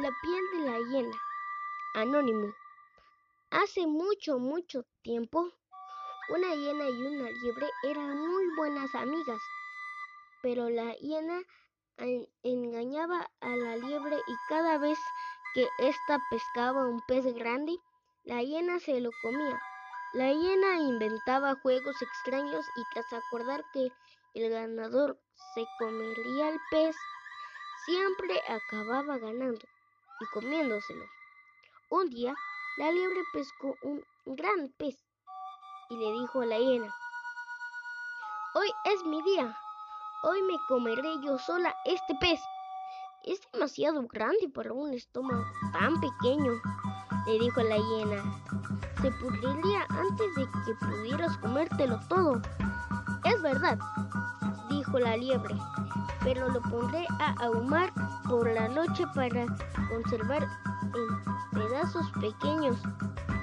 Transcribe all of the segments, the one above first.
La piel de la hiena. Anónimo. Hace mucho, mucho tiempo, una hiena y una liebre eran muy buenas amigas, pero la hiena engañaba a la liebre y cada vez que ésta pescaba un pez grande, la hiena se lo comía. La hiena inventaba juegos extraños y tras acordar que el ganador se comería el pez, siempre acababa ganando y comiéndoselo. Un día, la liebre pescó un gran pez y le dijo a la hiena, Hoy es mi día, hoy me comeré yo sola este pez. Es demasiado grande para un estómago tan pequeño, le dijo la hiena. Se pudriría antes de que pudieras comértelo todo. Es verdad, dijo la liebre, pero lo pondré a ahumar por la noche para conservar en pedazos pequeños.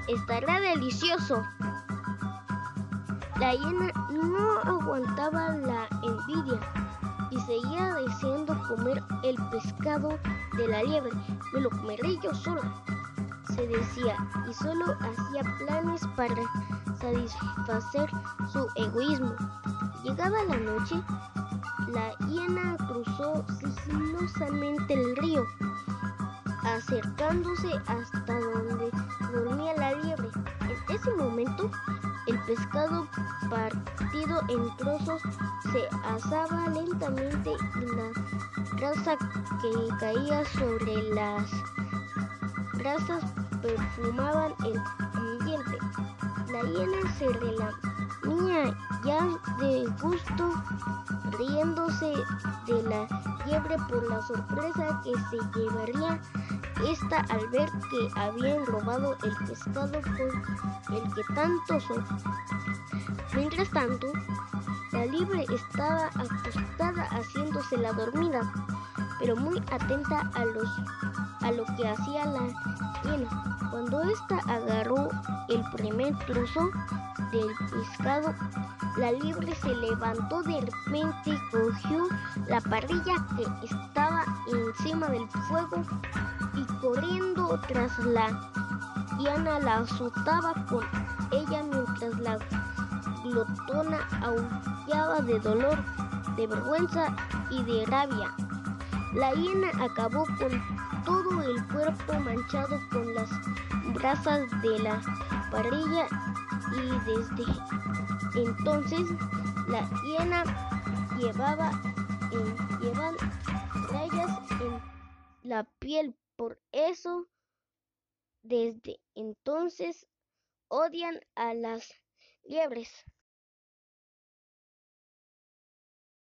Estará delicioso. La hiena no aguantaba la envidia y seguía deseando comer el pescado de la liebre. Me lo comeré yo sola, se decía, y solo hacía planes para satisfacer su egoísmo. Llegada la noche, la hiena cruzó sigilosamente el río, acercándose hasta donde dormía la liebre. En ese momento, el pescado partido en trozos se asaba lentamente y la grasa que caía sobre las grasas perfumaban el ambiente. La hiena se relamía ya de gusto riéndose de la liebre por la sorpresa que se llevaría esta al ver que habían robado el pescado con el que tanto son. Mientras tanto, la liebre estaba acostada haciéndose la dormida, pero muy atenta a, los, a lo que hacía la hiena. Cuando ésta agarró el primer trozo del pescado, la liebre se levantó de repente, cogió la parrilla que estaba encima del fuego y corriendo tras la hiena la azotaba con ella mientras la glotona aullaba de dolor, de vergüenza y de rabia. La hiena acabó con todo el cuerpo manchado con las brasas de la parrilla y desde entonces la hiena llevaba en, llevan rayas en la piel. Por eso, desde entonces odian a las liebres.